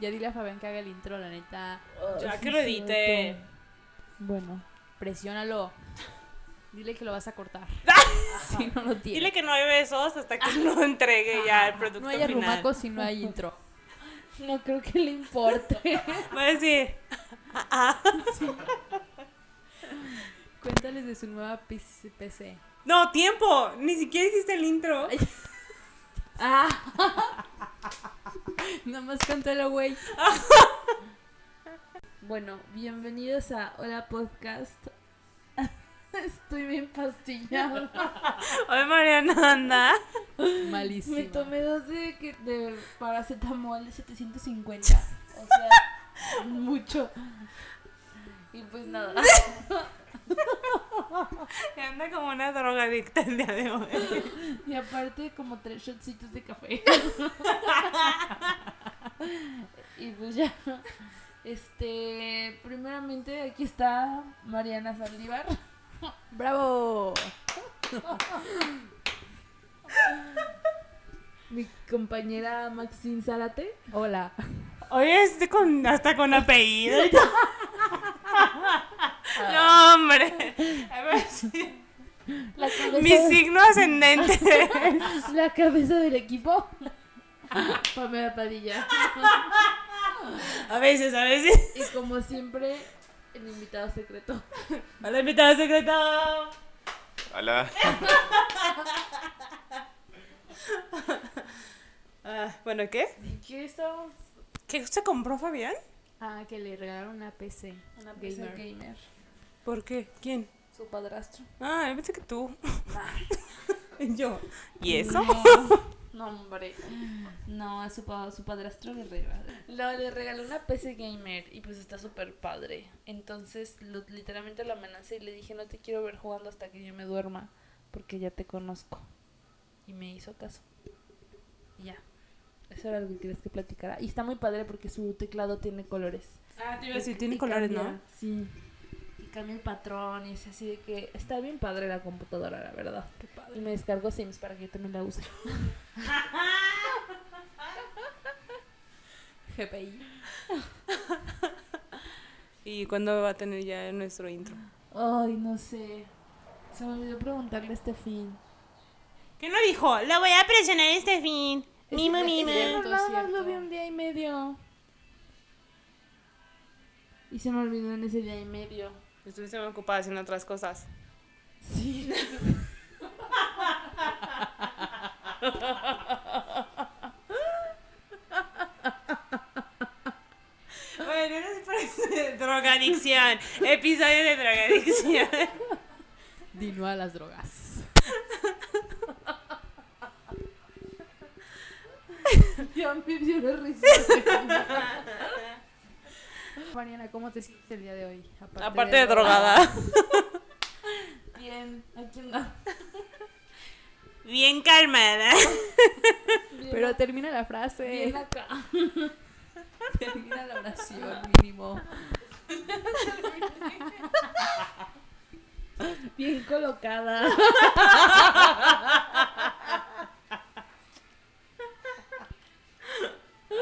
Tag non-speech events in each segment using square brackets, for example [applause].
Ya dile a Fabián que haga el intro, la neta. Ya que lo edite. Bueno, presiónalo. Dile que lo vas a cortar. [laughs] [laughs] si no lo tiene. Dile que no hay besos hasta que no entregue ya el producto no hay final. arrumacos si no hay intro. No creo que le importe. [laughs] Va a decir, Cuéntales de su nueva PC. PC. no, tiempo, ni siquiera hiciste el intro. [laughs] Ah, [laughs] Nada más cántalo, güey. [laughs] bueno, bienvenidos a Hola Podcast. Estoy bien pastillada. Hoy Mariana anda. Malísimo. Me tomé dos de, que- de paracetamol de 750. O sea, mucho. Y pues nada. [laughs] Anda como una drogadicta el día de hoy. Y aparte como tres shotcitos de café. [laughs] y pues ya. Este, primeramente aquí está Mariana Saldívar. ¡Bravo! Mi compañera Maxine Zárate. Hola. Hoy este con, hasta con apellido. No, hombre. [laughs] A ver si- La Mi signo ascendente. [laughs] la cabeza del equipo. [laughs] Pamela Padilla. A veces, a veces. Y como siempre, el invitado secreto. Hola, invitado secreto. Hola. Ah, bueno, ¿qué? ¿Qué estamos? ¿Qué se compró Fabián? Ah, que le regalaron una PC. Una gamer. PC gamer. ¿Por qué? ¿Quién? Su padrastro. Ah, yo pensé que tú. [laughs] yo. ¿Y eso? No, no, hombre. No, a su, pa- su padrastro le regaló. No, le regaló una PC gamer y pues está súper padre. Entonces, lo- literalmente lo amenacé y le dije, no te quiero ver jugando hasta que yo me duerma, porque ya te conozco. Y me hizo caso. Y ya. Eso era lo que querías que platicara. Y está muy padre porque su teclado tiene colores. Ah, te iba a decir, tiene colores, cambia, ¿no? Sí. Cambia el patrón y es así de que está bien padre la computadora, la verdad. Y me descargo Sims para que yo también la use. [laughs] GPI. ¿Y cuándo va a tener ya nuestro intro? Ay, no sé. Se me olvidó preguntarle a este fin. ¿Qué no dijo? La voy a presionar este fin. Mima, mima. no, nada más lo vi un día y medio. Y se me olvidó en ese día y medio. Estuviste muy ocupada haciendo otras cosas. Sí. Bueno, es parece [laughs] drogadicción. Episodio de drogadicción. Dino a las drogas. Ya me dio la risa. [laughs] Mariana, ¿cómo te sientes el día de hoy? Aparte de drogada. [laughs] Bien, aquí anda. Bien calmada. Bien, Pero termina la frase. bien acá. Termina la oración, [laughs] mínimo. Bien colocada. [laughs]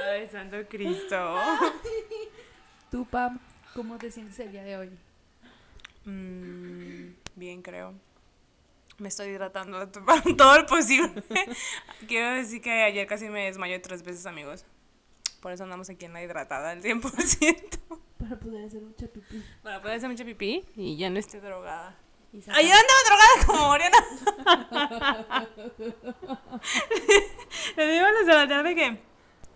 Ay, santo Cristo. Tú, Pam, ¿cómo te sientes el día de hoy? Mm, bien, creo. Me estoy hidratando [laughs] todo lo posible. [laughs] Quiero decir que ayer casi me desmayé tres veces, amigos. Por eso andamos aquí en la hidratada al 100%. [laughs] Para poder hacer mucha pipí. Para poder hacer mucha pipí y ya no esté drogada. Ayer andaba drogada como Oriana. Le digo a las de la tarde que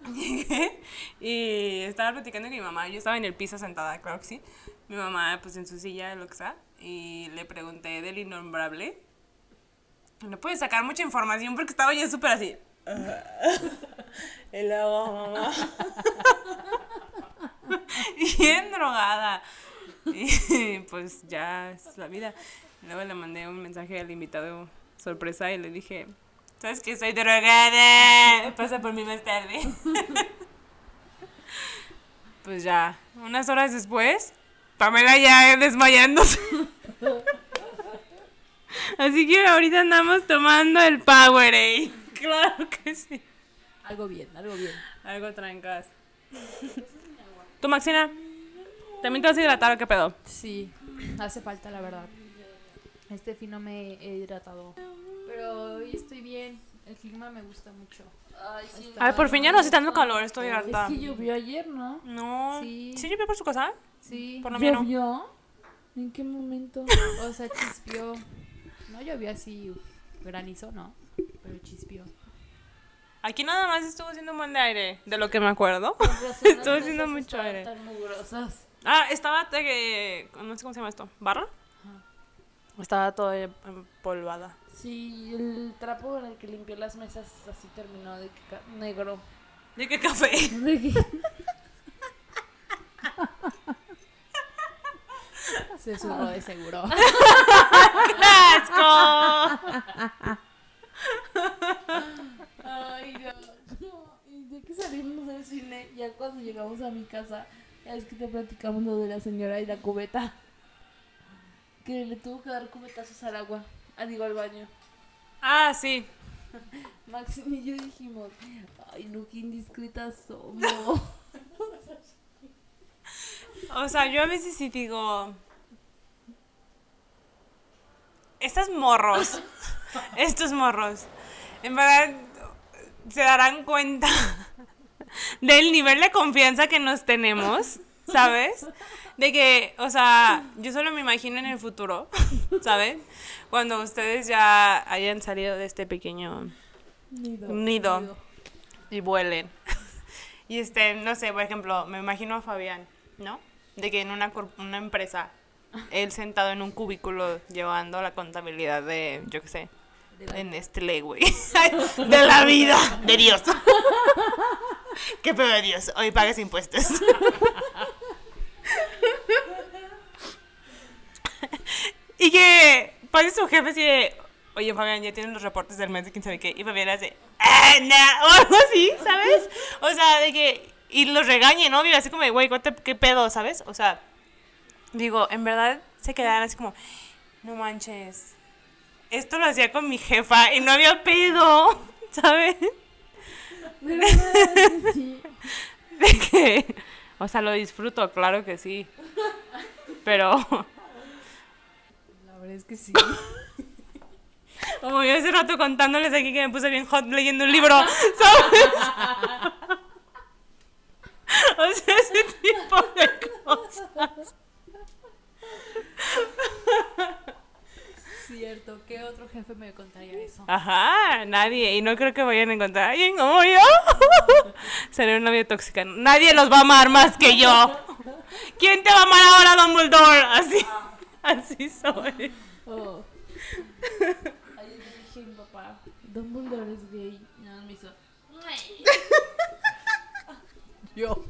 [laughs] y estaba platicando con mi mamá. Yo estaba en el piso sentada, claro que sí. Mi mamá, pues en su silla, lo que sea. Y le pregunté del innombrable. No pude sacar mucha información porque estaba yo súper así. [laughs] Y luego, mamá. [laughs] Bien drogada. Y pues ya es la vida. Luego le mandé un mensaje al invitado sorpresa y le dije, ¿sabes que Soy drogada. Pasa por mí más tarde. [laughs] Pues ya, unas horas después, Pamela ya desmayándose. [laughs] Así que ahorita andamos tomando el Powerade. [laughs] Claro que sí. Algo bien, algo bien. Algo trancas. ¿Tú, Maxina? ¿También te vas a hidratar o qué pedo? Sí, hace falta la verdad. Este fin no me he hidratado. Pero hoy estoy bien. El clima me gusta mucho. Ay, sí. Ay, por fin ya no hace tanto calor, estoy Es harta. que llovió ayer, ¿no? No. Sí. ¿Sí llovió por su casa? Sí. Por lo. ¿Llovió? ¿En qué momento? O sea, chispió. No llovió así granizo, no. Pero chispió. Aquí nada más estuvo haciendo un buen de aire, de lo que me acuerdo. [laughs] Estuvo haciendo mucho aire. tan mugrosas. Ah, estaba, que- no sé cómo se llama esto, ¿barra? Estaba todo empolvada. Sí, el trapo en el que limpió las mesas así terminó de que negro. ¿De qué café? [laughs] De que- Se subió de seguro. [laughs] ¡Asco! Ay, no. Y de que salimos del cine, ya cuando llegamos a mi casa, ya es que te platicamos lo de la señora y la cubeta. Que le tuvo que dar cubetazos al agua. Ah, digo, al baño. Ah, sí. [laughs] Maxim y yo dijimos, ay, no, qué indiscretas somos. [laughs] O sea, yo a veces sí digo. Estas morros, [laughs] estos morros, en verdad se darán cuenta del nivel de confianza que nos tenemos, ¿sabes? De que, o sea, yo solo me imagino en el futuro, [laughs] ¿sabes? Cuando ustedes ya hayan salido de este pequeño Nido. nido y vuelen. [laughs] Y este, no sé, por ejemplo, me imagino a Fabián, ¿no? De que en una, una empresa, él sentado en un cubículo llevando la contabilidad de, yo qué sé, de Nestlé, güey. [laughs] De la vida, de Dios. [laughs] ¿Qué pedo de Dios? Hoy pagas impuestos. [laughs] y que pase su jefe así de, oye Fabián, ya tienen los reportes del mes de quién sabe qué. Y Fabián hace, ¡ah, nah", O algo así, ¿sabes? O sea, de que, y los regañe, ¿no? Y así como, güey, ¿qué pedo, sabes? O sea, digo, en verdad se quedaban así como, no manches, esto lo hacía con mi jefa y no había pedo, [laughs] ¿sabes? De sí. [laughs] Que, o sea, lo disfruto, claro que sí. Pero, La verdad es que sí. [laughs] como yo hace rato contándoles aquí que me puse bien hot leyendo un libro, ¿sabes? O sea, ese tipo de cosas. Cierto, ¿qué otro jefe me contaría eso? Ajá, nadie. Y no creo que vayan a encontrar a alguien como yo. Seré una novia tóxica. Nadie los va a amar más que yo. ¿Quién te va a amar ahora, Dumbledore? Así, así soy. Oh. Ayer dije mi papá, Dumbledore es gay. Más me hizo. Yo.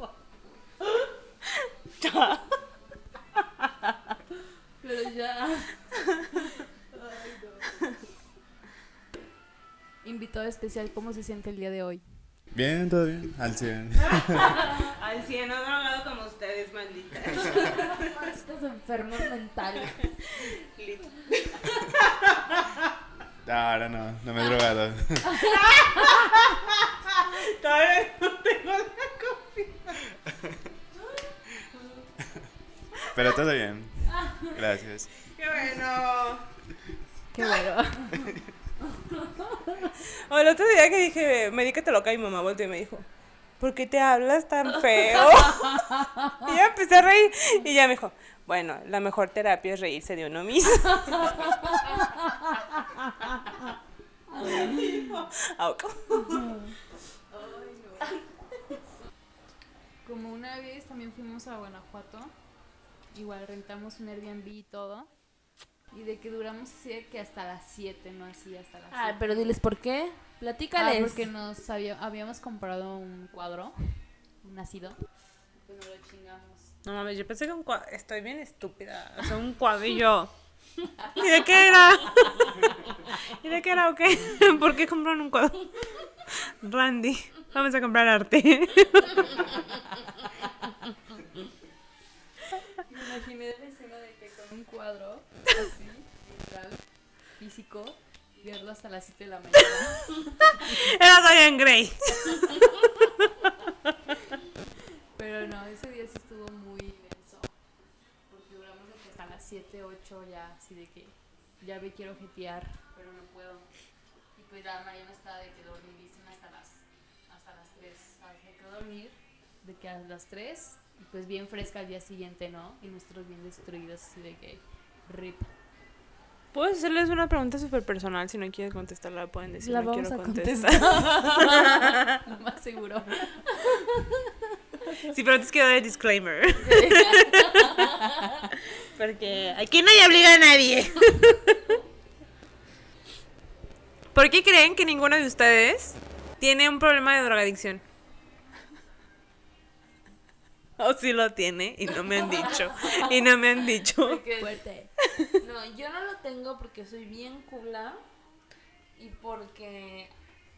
pero ya. Invitado especial, ¿cómo se siente el día de hoy? Bien, todo bien, al 100. [laughs] Al cielo drogado como ustedes, malditas. Estos enfermos mentales. No, ahora no, no me he drogado. [laughs] Todavía no tengo la Pero todo bien. Gracias. Qué bueno. Qué bueno. [laughs] [laughs] O el otro día que dije, me di que te loca y mi mamá volteó y me dijo, ¿por qué te hablas tan feo? [laughs] y ya empecé a reír y ya me dijo, bueno, la mejor terapia es reírse de uno mismo. [laughs] Como una vez también fuimos a Guanajuato, igual rentamos un Airbnb y todo. Y de que duramos así de que hasta las 7, no así hasta las 7. Ah, pero diles por qué. Ah, Platícales. porque nos había- habíamos comprado un cuadro, un nacido. Pues nos lo chingamos. No mames, yo pensé que un cuadro, estoy bien estúpida, o sea, un cuadrillo. ¿Y de qué era? ¿Y de qué era o qué? [laughs] ¿Por qué compraron un cuadro? Randy, vamos a comprar arte. Me imaginé la escena de que con un cuadro, así, literal, físico, verlo hasta las 7 de la mañana. [laughs] Era Dorian Gray. [laughs] Pero no, ese día sí estuvo muy denso. Porque duramos hasta las 7, 8 ya, así de que ya me quiero jetear, pero no puedo. Y pues la mañana estaba de que dormidísima hasta las, hasta las 3. ¿sabes? Me quedo a dormir de que a las 3 y pues bien fresca al día siguiente, ¿no? Y nosotros bien destruidos, así de que rip. Puedes hacerles una pregunta súper personal. Si no quieres contestarla, pueden decir. La no vamos quiero a contestar. [laughs] Lo más seguro. [laughs] Sí, pero antes quiero dar el disclaimer. [laughs] Porque aquí nadie obliga a nadie. ¿Por qué creen que ninguno de ustedes tiene un problema de drogadicción? [laughs] O sí lo tiene y no me han dicho. Y no me han dicho. [laughs] Porque- Fuerte. No, yo no lo tengo porque soy bien cula y porque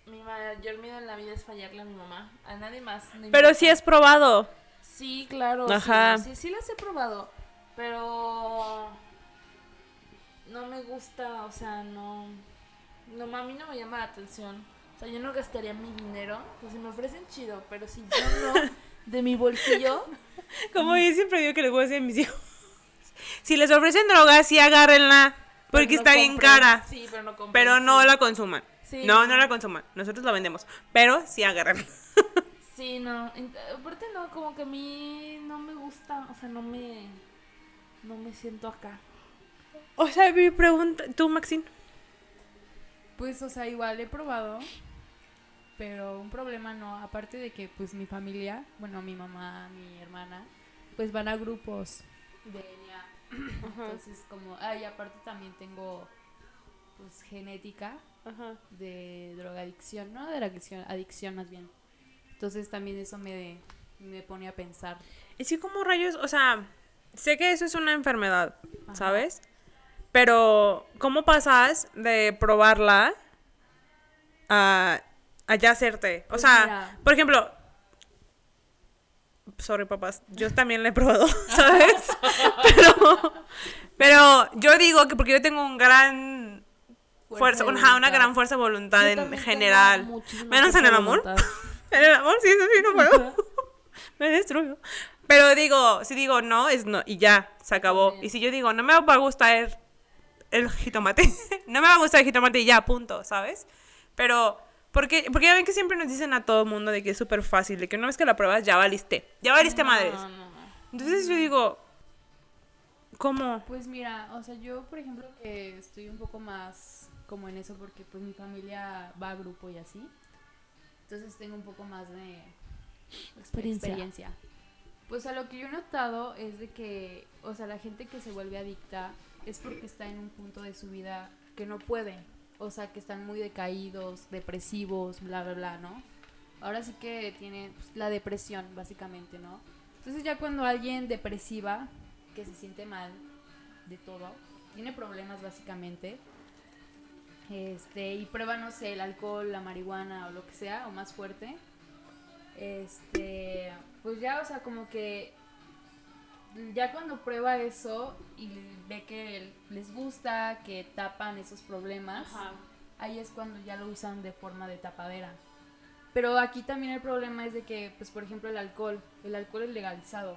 mi mayor miedo en la vida es fallarle a mi mamá. A nadie más. no Pero sí has probado. Sí, claro. Ajá. Sí, sí, las he probado. Pero no me gusta, o sea, no. No, a mí no me llama la atención. O sea, yo no gastaría mi dinero. Pues si me ofrecen chido, pero si yo no, [laughs] de mi bolsillo. [laughs] Como yo siempre digo que les voy a decir a mis hijos. [laughs] Si les ofrecen drogas, sí agárrenla. Porque no está bien cara. Sí, pero no compren, Pero no sí. la consuman. Sí, no, no la consuman. Nosotros la vendemos. Pero sí agárrenla. [laughs] Sí, no. Aparte no, como que a mí no me gusta, o sea, no me no me siento acá. O sea, mi pregunta. ¿Tú, Maxine? Pues, o sea, igual he probado, pero un problema no, aparte de que, pues, mi familia, bueno, mi mamá, mi hermana, pues van a grupos de NA. Entonces, como, ah, y aparte también tengo, pues, genética Ajá. de drogadicción, no de adicción, adicción más bien. Entonces, también eso me, me pone a pensar. Es que como rayos, o sea, sé que eso es una enfermedad, Ajá. ¿sabes? Pero, ¿cómo pasas de probarla a, hacerte? O Pues sea, mira. por ejemplo, sorry papás, yo también la he probado, [laughs] ¿sabes? pero, pero yo digo que porque yo tengo un gran fuerza, de una, una gran fuerza de voluntad Yo en general. Menos en fuerza el amor. [laughs] En el amor, sí, eso sí, no puedo. [laughs] Me destruyo. Pero digo, si digo no, es no. Y ya, se acabó. También. Y si yo digo, no me va a gustar el jitomate, no me va a gustar el jitomate y ya, punto, ¿sabes? Pero, porque, porque ya ven que siempre nos dicen a todo el mundo de que es súper fácil, de que una vez que la pruebas, ya valiste. Ya valiste madres. No, no, no. Entonces yo digo, ¿cómo? Pues mira, o sea, yo por ejemplo que estoy un poco más como en eso porque pues mi familia va a grupo y así. Entonces tengo un poco más de Experiencia. experiencia. Pues a lo que yo he notado es de que, o sea, la gente que se vuelve adicta es porque está en un punto de su vida que no puede. O sea, que están muy decaídos, depresivos, bla, bla, bla, ¿no? Ahora sí que tienen pues, la depresión, básicamente, ¿no? Entonces ya cuando alguien depresiva, que se siente mal de todo, tiene problemas básicamente, este, y prueba, no sé, el alcohol, la marihuana o lo que sea, o más fuerte, este, pues ya, o sea, como que ya cuando prueba eso y ve que les gusta, que tapan esos problemas, ahí es cuando ya lo usan de forma de tapadera. Pero aquí también el problema es de que, pues por ejemplo, el alcohol, el alcohol es legalizado.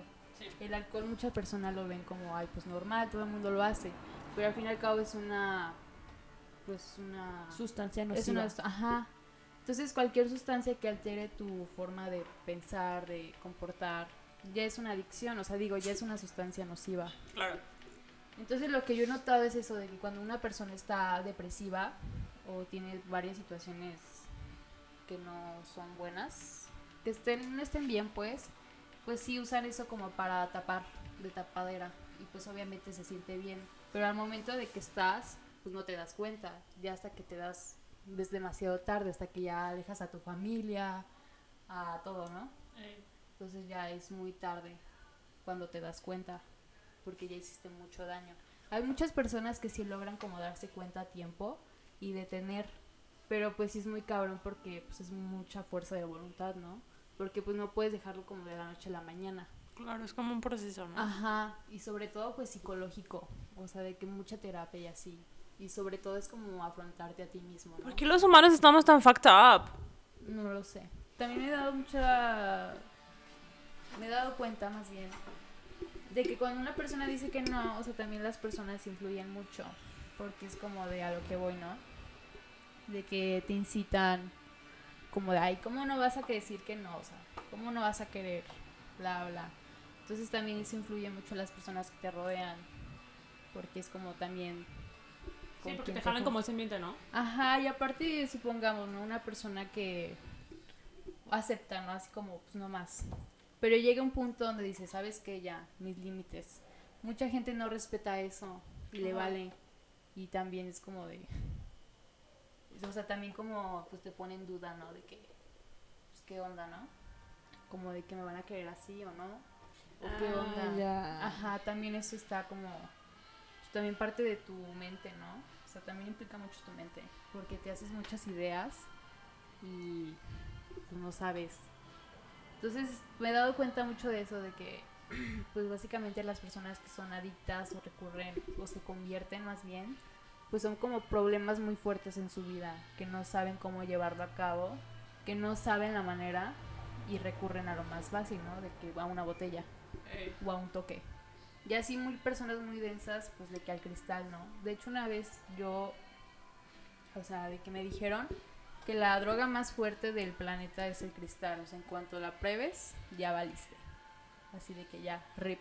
El alcohol muchas personas lo ven como, ay, pues normal, todo el mundo lo hace. Pero al fin y al cabo es una, pues una... Sustancia Es nociva. una, ajá. Entonces cualquier sustancia que altere tu forma de pensar, de comportar, ya es una adicción, o sea, digo, ya es una sustancia nociva. Claro. Entonces lo que yo he notado es eso, de que cuando una persona está depresiva o tiene varias situaciones que no son buenas, que estén, no estén bien pues, pues sí usan eso como para tapar, de tapadera, y pues obviamente se siente bien. Pero al momento de que estás, pues no te das cuenta, ya hasta que te das, es demasiado tarde, hasta que ya alejas a tu familia, a todo, ¿no? Entonces ya es muy tarde cuando te das cuenta, porque ya hiciste mucho daño. Hay muchas personas que sí logran como darse cuenta a tiempo y detener, pero pues sí es muy cabrón porque pues es mucha fuerza de voluntad, ¿no? Porque pues no puedes dejarlo como de la noche a la mañana. Claro, es como un proceso, ¿no? Ajá, y sobre todo pues psicológico, o sea, de que mucha terapia y así. Y sobre todo es como afrontarte a ti mismo, ¿no? ¿Por qué los humanos estamos tan fucked up? No lo sé. También me he dado mucha... Me he dado cuenta más bien de que cuando una persona dice que no, o sea, también las personas influyen mucho. Porque es como de a lo que voy, ¿no? De que te incitan como de, ay, ¿cómo no vas a decir que no? O sea, ¿cómo no vas a querer? Bla, bla. Entonces también eso influye mucho las personas que te rodean. Porque es como también... Sí, porque te jalan como ese ambiente, ¿no? Ajá, y aparte, supongamos, ¿no? Una persona que acepta, ¿no? Así como, pues no más. Pero llega un punto donde dice, ¿sabes qué? Ya, mis límites. Mucha gente no respeta eso y le vale. Y también es como de... O sea, también como, pues te pone en duda, ¿no? De que, pues qué onda, ¿no? Como de que me van a querer así o no. O qué Ah, onda. ya. Ajá, también eso está como, pues, también parte de tu mente, ¿no? O sea, también implica mucho tu mente, porque te haces muchas ideas y pues, no sabes. Entonces me he dado cuenta mucho de eso, de que [clears throat] pues básicamente las personas que son adictas o recurren o se convierten más bien, pues son como problemas muy fuertes en su vida, que no saben cómo llevarlo a cabo, que no saben la manera y recurren a lo más fácil, ¿no? De que a una botella o a un toque. Y así muy personas muy densas, pues de que al cristal, ¿no? De hecho una vez yo, o sea, de que me dijeron que la droga más fuerte del planeta es el cristal, o sea, en cuanto la pruebes, ya valiste. Así de que ya, rip.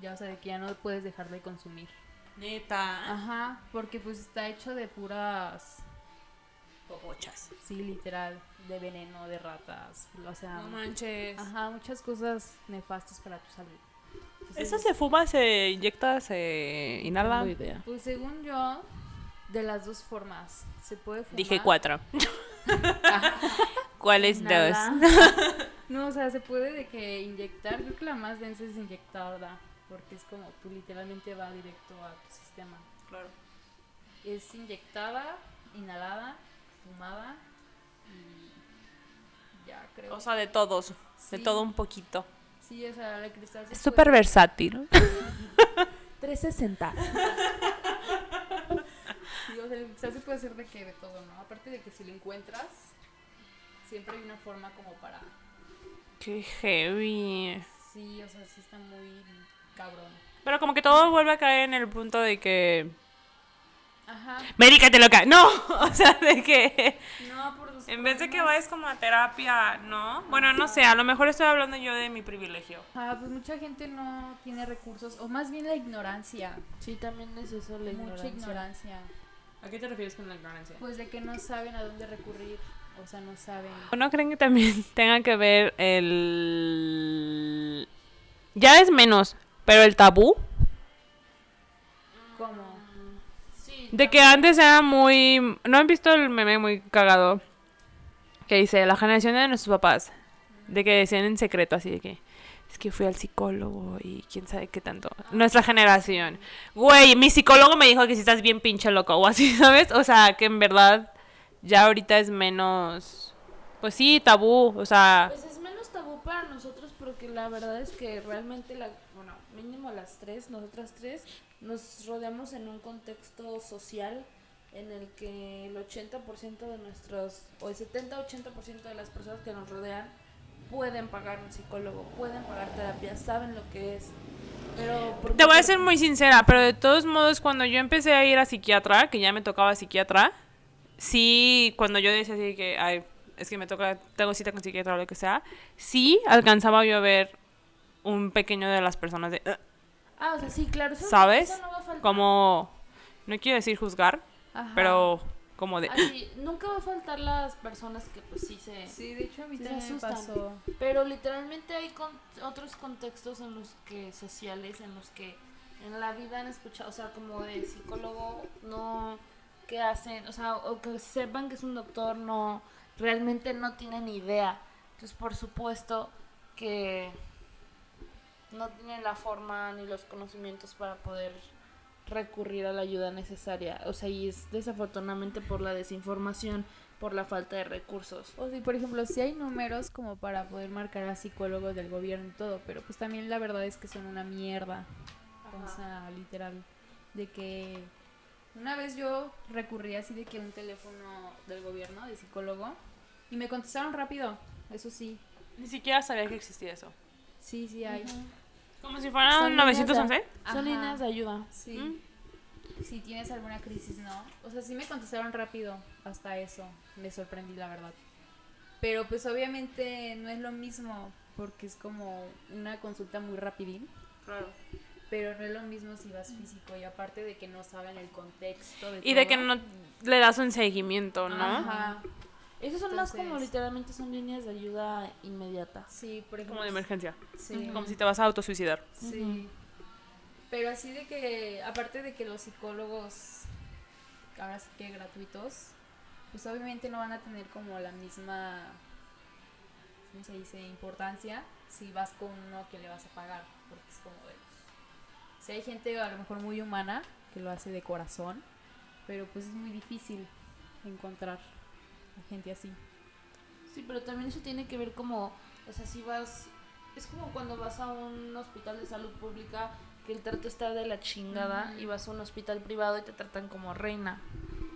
Ya, o sea, de que ya no puedes dejar de consumir. Neta. Ajá, porque pues está hecho de puras, Popochas. sí, literal, de veneno, de ratas, o sea, No manches. ajá, muchas cosas nefastas para tu salud. Entonces, ¿Eso se fuma, se inyecta, se inhala? No idea. Pues según yo, de las dos formas, se puede fumar. Dije cuatro. [laughs] ¿Cuáles Nada. dos? [laughs] No, o sea, se puede de que inyectar, creo que la más densa es inyectada, porque es como, pues literalmente va directo a tu sistema. Claro. Es inyectada, inhalada, fumada y ya creo. O sea, de todos. De todo un poquito. Sí, o sea, la cristal se Es súper versátil. [laughs] 360. O sea, el puede hacer de que de todo, ¿no? Aparte de que si lo encuentras, siempre hay una forma como para... Qué heavy. Sí, o sea, sí está muy cabrón. Pero como que todo vuelve a caer en el punto de que... Ajá. Medícate loca. No, [laughs] o sea, de que... No, por los En vez de que vayas como a terapia, ¿no? Bueno, no sé, a lo mejor estoy hablando yo de mi privilegio. Ah, pues mucha gente no tiene recursos, o más bien la ignorancia, Sí, también es eso, la mucha ignorancia. ignorancia. ¿A qué te refieres con la ignorancia? Pues de que no saben a dónde recurrir, o sea, no saben. ¿No creen que también [laughs] tenga que ver el... Ya es menos, pero el tabú? ¿Cómo? Sí, De que antes era muy... ¿No han visto el meme muy cagado? Que dice, la generación de nuestros papás. De que decían en secreto así de que... Que fui al psicólogo y quién sabe qué tanto. Nuestra generación. Güey, mi psicólogo me dijo que si estás bien pinche loco o así, [laughs] ¿sabes? O sea, que en verdad ya ahorita es menos... Pues sí, tabú. O sea... Pues es menos tabú para nosotros porque la verdad es que realmente, la, bueno, mínimo las tres, nosotras tres, nos rodeamos en un contexto social en el que el 80% de nuestros, o el 70-80% de las personas que nos rodean pueden pagar un psicólogo, pueden pagar terapia, saben lo que es. Pero ¿por Te voy a ser muy sincera, pero de todos modos, cuando yo empecé a ir a psiquiatra, que ya me tocaba psiquiatra, sí, cuando yo decía así que, ay, es que me toca, tengo cita con psiquiatra o lo que sea, sí alcanzaba yo a ver un pequeño de las personas de, "Ugh", Ah, o sea, sí, claro. eso- ¿sabes? eso no va a. Como, no quiero decir juzgar, Ajá. pero como de, Así, nunca va a faltar las personas que pues sí se... Sí, de hecho a mí Sí también me asustan. pasó. Pero literalmente hay con- otros contextos en los que sociales, en los que en la vida han escuchado, o sea, como de psicólogo, no, que hacen, o sea, o que sepan que es un doctor, no, realmente no tienen idea. Entonces, por supuesto que no tienen la forma ni los conocimientos para poder recurrir a la ayuda necesaria. O sea, y es desafortunadamente por la desinformación, por la falta de recursos. O si, por ejemplo, si hay números como para poder marcar a psicólogos del gobierno y todo, pero pues también la verdad es que son una mierda. O sea, literal. De que una vez vez yo recurrí así de que un teléfono del gobierno, de psicólogo, y me contestaron rápido, eso sí. Ni siquiera sabía que existía eso. Sí, sí hay. Como si fuera Son líneas de- 911. Ajá. Son líneas de ayuda. Sí. Mm. Si tienes alguna crisis, ¿no? O sea, sí me contestaron rápido, hasta eso. Me sorprendí, la verdad. Pero pues obviamente no es lo mismo, porque es como una consulta muy rapidín. Claro. Pero no es lo mismo si vas físico y aparte de que no saben el contexto de Y de que no le das un seguimiento, ¿no? Ajá. Esas son más como Entonces- literalmente son líneas de ayuda inmediata. Sí, por ejemplo. Como de emergencia. Sí. Como si te vas a autosuicidar. Sí. Pero así de que, aparte de que los psicólogos, ahora sí que gratuitos, pues obviamente no van a tener como la misma, ¿cómo se dice?, importancia si vas con uno que le vas a pagar, porque es como de... Si hay gente a lo mejor muy humana que lo hace de corazón, pero pues es muy difícil encontrar a gente así. Sí, pero también eso tiene que ver como, o sea, si vas, es como cuando vas a un hospital de salud pública que el trato está de la chingada Ujú. y vas a un hospital privado y te tratan como reina.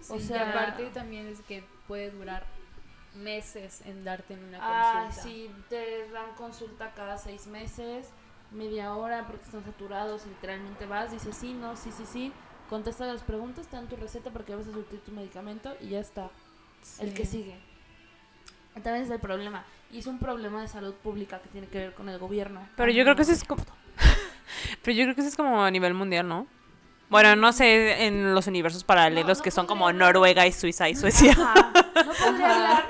O O sea- aparte también es que puede durar meses en darte en una Ah, consulta. sí, te dan consulta cada seis meses, media hora porque están saturados, literalmente vas, dices sí, no, sí, sí, sí, contesta las preguntas, te dan tu receta porque vas a surtir tu medicamento y ya está. El que sigue. También es el problema. Y es un problema de salud pública que tiene que ver con el gobierno. Pero yo creo que eso es como... [laughs] Pero yo creo que eso es como a nivel mundial, ¿no? Bueno, no sé en los universos paralelos No, no que son como podría. Noruega y Suiza y Suecia. Ajá. No podría [laughs] hablar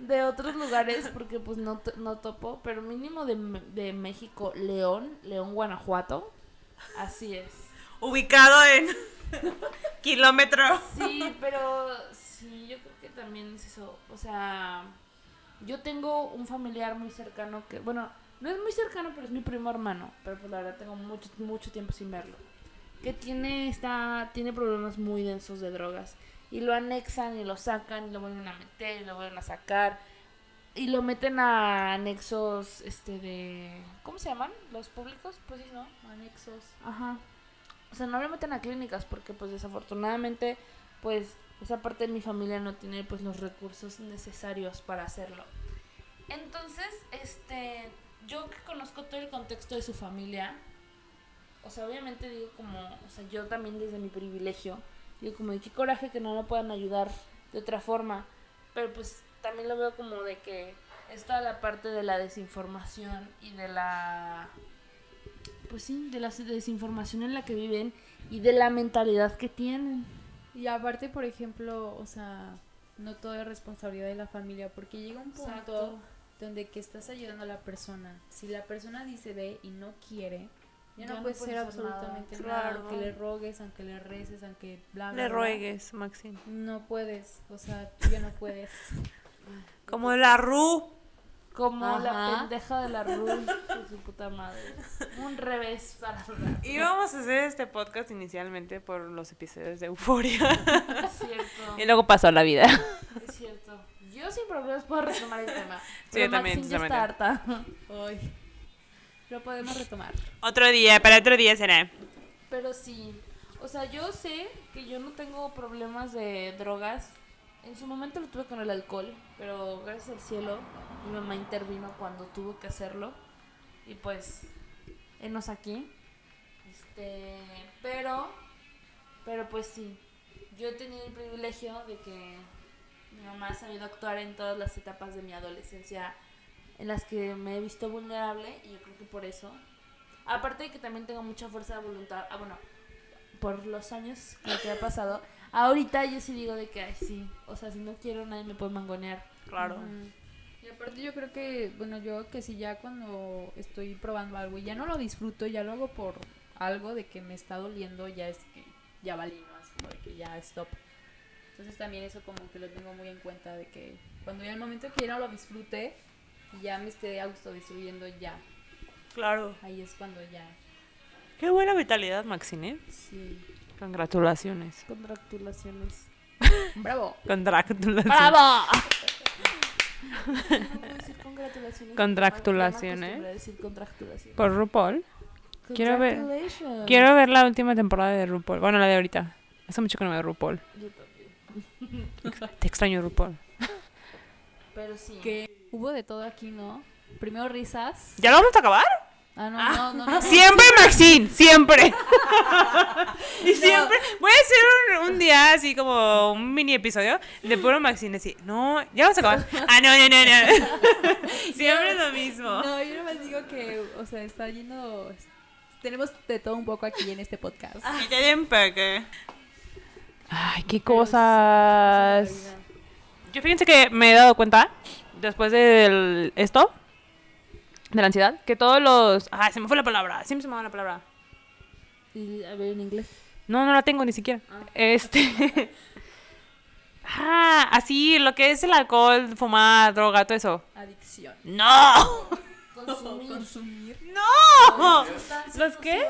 de otros lugares porque pues no, to- no topo, pero mínimo de, de México, León, León, Guanajuato. Así es. Ubicado en [laughs] kilómetros. Sí, pero sí, yo creo también es eso. O sea, yo tengo un familiar muy cercano que, bueno, no es muy cercano, pero es mi primo hermano. Pero pues la verdad tengo mucho, mucho tiempo sin verlo. Que tiene, está, tiene problemas muy densos de drogas. Y lo anexan y lo sacan y lo vuelven a meter y lo vuelven a sacar. Y lo meten a anexos, este, de... ¿Cómo se llaman? ¿Los públicos? Pues sí, ¿no? Anexos. Ajá. O sea, no lo meten a clínicas porque pues desafortunadamente pues esa parte de mi familia no tiene pues los recursos necesarios para hacerlo. Entonces, este, yo que conozco todo el contexto de su familia, o sea, obviamente digo como, o sea, yo también desde mi privilegio, digo como de qué coraje que no lo puedan ayudar de otra forma, pero pues también lo veo como de que es toda la parte de la desinformación y de la pues sí, de la desinformación en la que viven y de la mentalidad que tienen. Y aparte, por ejemplo, o sea, no todo es responsabilidad de la familia, porque llega un punto Exacto. donde que estás ayudando a la persona. Si la persona dice ve y no quiere, ya, no no puedes hacer absolutamente nada. Claro. Aunque le rogues, aunque le reces, aunque bla, bla, Le bla. ruegues, Maxine. No puedes, o sea, tú ya no puedes. [laughs] Como la Ru. Como la pendeja de la Ruth de su puta madre. Un revés para la Íbamos a hacer este podcast inicialmente por los episodios de Euforia. Es cierto. y luego pasó la vida. Es cierto. Yo sin problemas puedo retomar el tema. Sí, pero yo también, Maxine ya está harta. Hoy. Lo podemos retomar. Otro día, para otro día será. Pero sí, o sea, yo sé que yo no tengo problemas de drogas. En su momento lo tuve con el alcohol, pero gracias al cielo mi mamá intervino cuando tuvo que hacerlo. Y pues, enos aquí. Este, pero, pero pues sí, yo he tenido el privilegio de que mi mamá ha sabido actuar en todas las etapas de mi adolescencia en las que me he visto vulnerable y yo creo que por eso Aparte de que también tengo mucha fuerza de voluntad. Ah, bueno, por los años que me ha pasado. Ahorita yo sí digo de que, ay, sí. O sea, si no quiero, nadie me puede mangonear. Claro. Ujú. Y aparte yo creo que, bueno, yo que si ya cuando estoy probando algo y ya no lo disfruto, ya lo hago por algo de que me está doliendo, ya es que ya valí, ¿no? Así como de que ya stop. Entonces también eso como que lo tengo muy en cuenta de que cuando ya el momento que ya no lo disfrute ya me esté autodestruyendo ya, Claro. ahí es cuando ya, Qué buena vitalidad, Maxine. sí. Congratulaciones. Congratulaciones. [laughs] ¡Bravo! Congratulaciones. ¡Bravo! No puedo decir congratulaciones. Contractulaciones. Por RuPaul. Quiero ver- Congratulations. Quiero ver la última temporada de RuPaul. Bueno, la de ahorita. Hace mucho que no veo RuPaul. Yo también. Te extraño, RuPaul. Pero sí. Que hubo de todo aquí, ¿no? Primero risas. ¿Ya lo vamos a acabar? Ah, no, no, no. no. Siempre, Maxine, siempre. [laughs] y siempre. Voy a hacer un, un día así como un mini episodio de puro Maxine. Así, no, ya vamos a acabar. Ah, no, no, no, no. [laughs] siempre es lo mismo. No, yo nomás digo que, o sea, está yendo. Tenemos de todo un poco aquí en este podcast. Y te den peque. Ay, qué cosas. sí, Yo fíjense que me he dado cuenta, después de esto, de la ansiedad, que todos los... Ah, se me fue la palabra, siempre se me va la palabra. Y, a ver, en inglés. No, no la tengo ni siquiera. Ah. Este... [laughs] ah, así, lo que es el alcohol, fumar, droga, todo eso. Adicción. ¡No! Consumir. [laughs] Consumir. ¡No! ¿Los qué?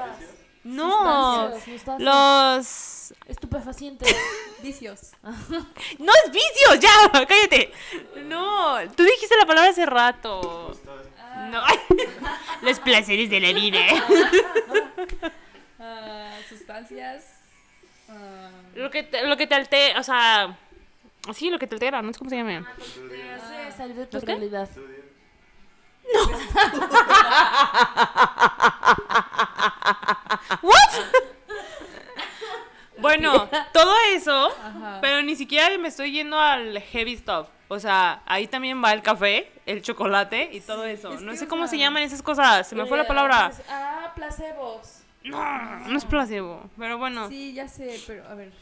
No. Sustancias, sustancias. Los... Estupefacientes. [laughs] Vicios. [laughs] No es vicio, ya, [laughs] cállate. No, tú dijiste la palabra hace rato. No. Los placeres de la vida. Ah, sustancias. ah, Lo que te, lo que te altera, o sea, sí, lo que te altera, no sé cómo se llama. Te hace salir de tu ¿Los qué? Realidad. [laughs] Bueno, todo eso, Ajá. pero ni siquiera me estoy yendo al heavy stuff. O sea, ahí también va el café, el chocolate y todo eso. es No sé cómo se llaman esas cosas, se me fue la palabra. Ah, placebos. No, no es placebo, pero bueno. Sí, ya sé, pero a ver.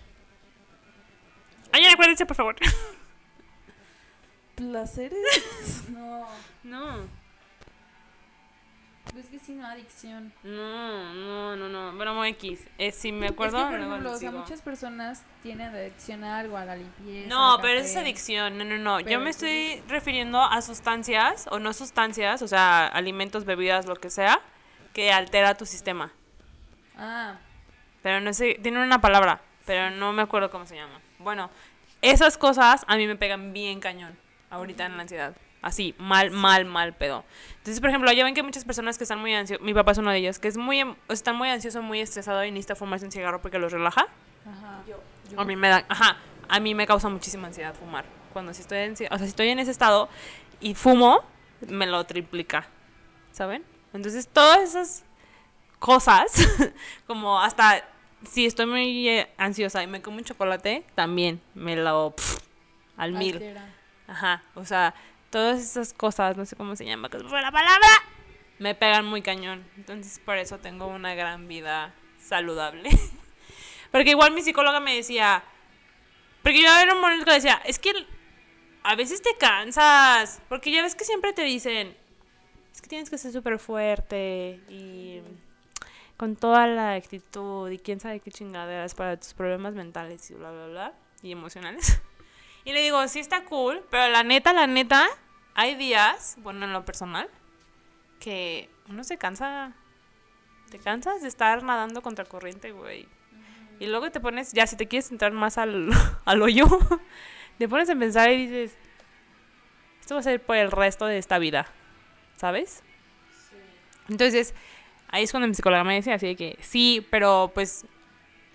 Alguien acuérdense, por favor. ¿Placeres? [laughs] No, No. Pues que sí, no, adicción. No, no, no, no. Bueno, X. Eh, si me Es acuerdo, que, por luego ejemplo, les o sea, digo. muchas personas tienen adicción a algo, a la limpieza. No, al pero eso es café. adicción. No, no, no. Yo me entonces- estoy refiriendo a sustancias o no sustancias, o sea, alimentos, bebidas, lo que sea, que altera tu sistema. Ah, Pero no sé, tiene una palabra, pero no me acuerdo cómo se llama. Bueno, esas cosas a mí me pegan bien cañón ahorita en la ansiedad. Así, mal, mal, mal pedo. Entonces, por ejemplo, ya ven que muchas personas que están muy ansiosas, mi papá es uno de ellos, que es muy, em- están muy ansioso, muy estresado y necesita fumarse un cigarro porque los relaja. ajá. Yo. A mí me da, ajá, a mí me causa muchísima ansiedad fumar. Cuando si estoy en, o sea, si estoy en ese estado y fumo, me lo triplica. ¿Saben? Entonces, todas esas cosas, [laughs] como hasta si estoy muy eh, ansiosa y me como un chocolate, también me lo pf, al mil. Altera. Ajá, o sea, todas esas cosas, no sé cómo se llama, que fue la palabra, me pegan muy cañón. Entonces, por eso tengo una gran vida saludable. [laughs] Porque igual mi psicóloga me decía, porque yo era un momento que decía, es que a veces te cansas, porque ya ves que siempre te dicen, es que tienes que ser súper fuerte y con toda la actitud y quién sabe qué chingaderas para tus problemas mentales y bla, bla, bla, y emocionales. [laughs] Y le digo, sí está cool, pero la neta, la neta, hay días, bueno, en lo personal, que uno se cansa. Te cansas de estar nadando contra corriente, güey. Y luego te pones, ya si te quieres entrar más al, [laughs] al hoyo, [laughs] te pones a pensar y dices, esto va a ser por el resto de esta vida, ¿sabes? Entonces, ahí es cuando mi psicóloga me decía así de que, sí, pero pues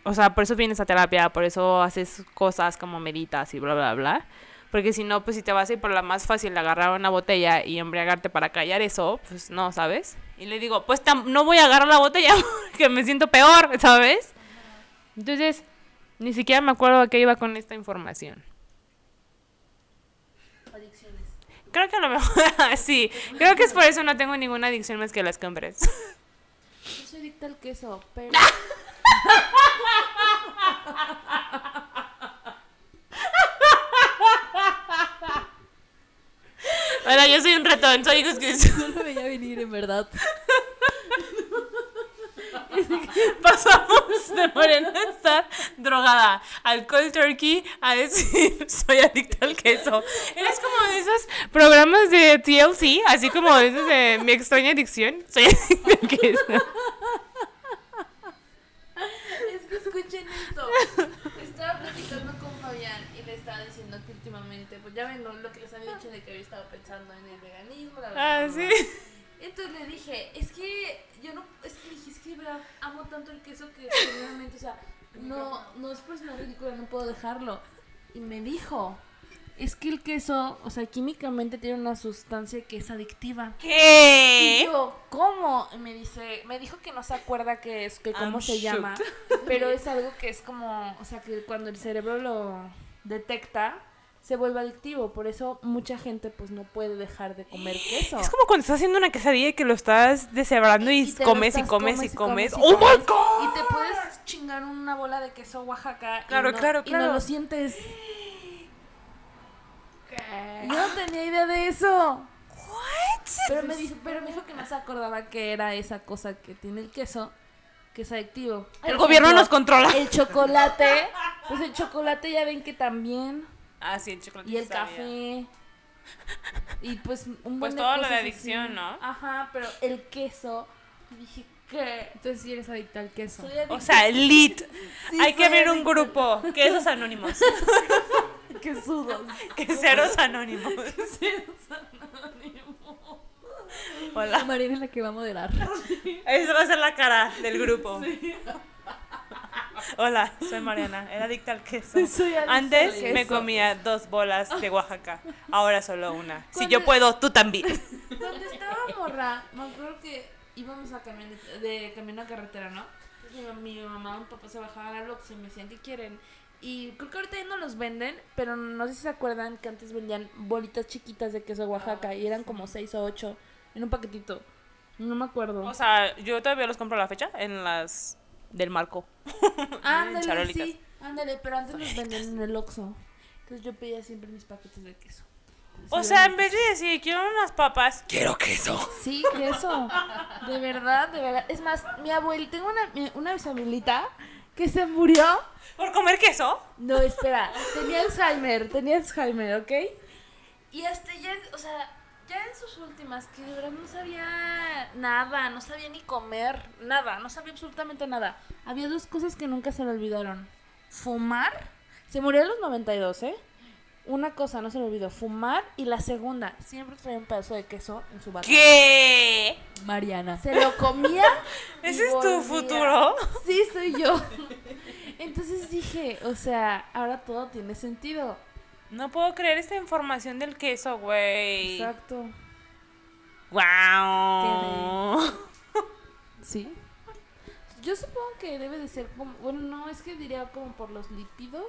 o sea, por eso vienes a terapia, por eso haces cosas como meditas y bla, bla, bla. Porque si no, pues si te vas a ir por la más fácil agarrar una botella y embriagarte para callar eso, pues no, ¿sabes? Y le digo, pues no voy a agarrar la botella [laughs] porque me siento peor, ¿sabes? Entonces, ni siquiera me acuerdo a qué iba con esta información. Adicciones. Creo que a lo mejor, [laughs] sí, creo que es por eso no tengo ninguna adicción más que las compras. [laughs] Yo soy adicta al queso, pero. Hola, yo soy un ratón, soy que No lo veía venir, en verdad. [laughs] pasamos de morena a estar drogada al cold turkey a decir soy adicta al queso. Eres como de esos programas de TLC, así como de esos de mi extraña adicción. Soy adicta al queso. Es que escuchen esto. Estaba platicando con Fabián y le estaba diciendo pues ya ven lo, lo que les había dicho de que había estado pensando en el veganismo. La Ah, verdad, sí. Entonces le dije, es que yo no, es que dije, es que verdad amo tanto el queso que genuinamente, o sea, no, no es persona ridícula, no puedo dejarlo. Y me dijo, es que el queso, o sea, químicamente tiene una sustancia que es adictiva. Y ¿Qué? yo, ¿cómo? Y me dice, me dijo que no se acuerda qué es, que cómo I'm se llama, pero es algo que es como, o sea, que cuando el cerebro lo detecta, se vuelve adictivo. Por eso mucha gente pues no puede dejar de comer queso. Es como cuando estás haciendo una quesadilla y que lo estás deshebrando y, comes y comes y comes. y ¡Oh my god! Y te puedes chingar una bola de queso Oaxaca. Claro, y no, claro, Y claro. no lo sientes. Yo no tenía idea de eso. Pero me, dijo, pero me dijo que no se acordaba que era esa cosa que tiene el queso, que es adictivo. El gobierno ejemplo, nos controla. El chocolate, pues el chocolate ya ven que también. Ah, sí, el chocolate. Y el sí sabía. café. Y pues un buen Pues de todo lo de cosas adicción, así. ¿no? Ajá, pero el queso, dije que... Entonces sí eres adicta al queso. Soy adicta O sea, lit. Sí, Hay que soy abrir un adicta. grupo. Quesos anónimos. [laughs] quesudos. Queseros anónimos. Hola. Mariana es la que va a moderar. Esa va a ser la cara del grupo. Hola, soy Mariana. Era adicta al queso. [laughs] Soy Antes me comía dos bolas de Oaxaca. Ahora solo una. Si ¿Cuándo- yo puedo, tú también. [laughs] Cuando estaba morra, me acuerdo que íbamos a camino de camino a carretera, ¿no? Entonces, mi, mi mamá y mi papá se bajaban al Oxxo y me decían, ¿qué quieren? Y creo que ahorita ya no los venden, pero no sé si se acuerdan que antes vendían bolitas chiquitas de queso Oaxaca y eran como seis o ocho en un paquetito. No me acuerdo. O sea, yo todavía los compro a la fecha en las del marco. [laughs] ándale, charolitas. sí, ándale, pero antes los vendían en el Oxxo. Entonces yo pedía siempre mis paquetes de queso. O sea, en vez de decir quiero unas papas, quiero queso. Sí, queso. De verdad, de verdad. Es más, mi abuela, tengo una, una bisabuelita que se murió. ¿Por comer queso? No, espera, tenía Alzheimer, tenía Alzheimer, ¿ok? Y hasta ya, o sea, ya en sus últimas, que de verdad no sabía nada, no sabía ni comer, nada, no sabía absolutamente nada. Había dos cosas que nunca se le olvidaron. Fumar, se murió a los 92, ¿eh? Una cosa no se le olvidó, fumar, y la segunda, siempre traía un pedazo de queso en su bata. ¿Qué? Mariana. Se lo comía. [laughs] ¿Ese es tu futuro? Sí, soy yo. [laughs] Entonces dije, o sea, ahora todo tiene sentido. No puedo creer esta información del queso, güey. Exacto. Wow. Sí. Yo supongo que debe de ser como, bueno, no, es que diría como por los lípidos,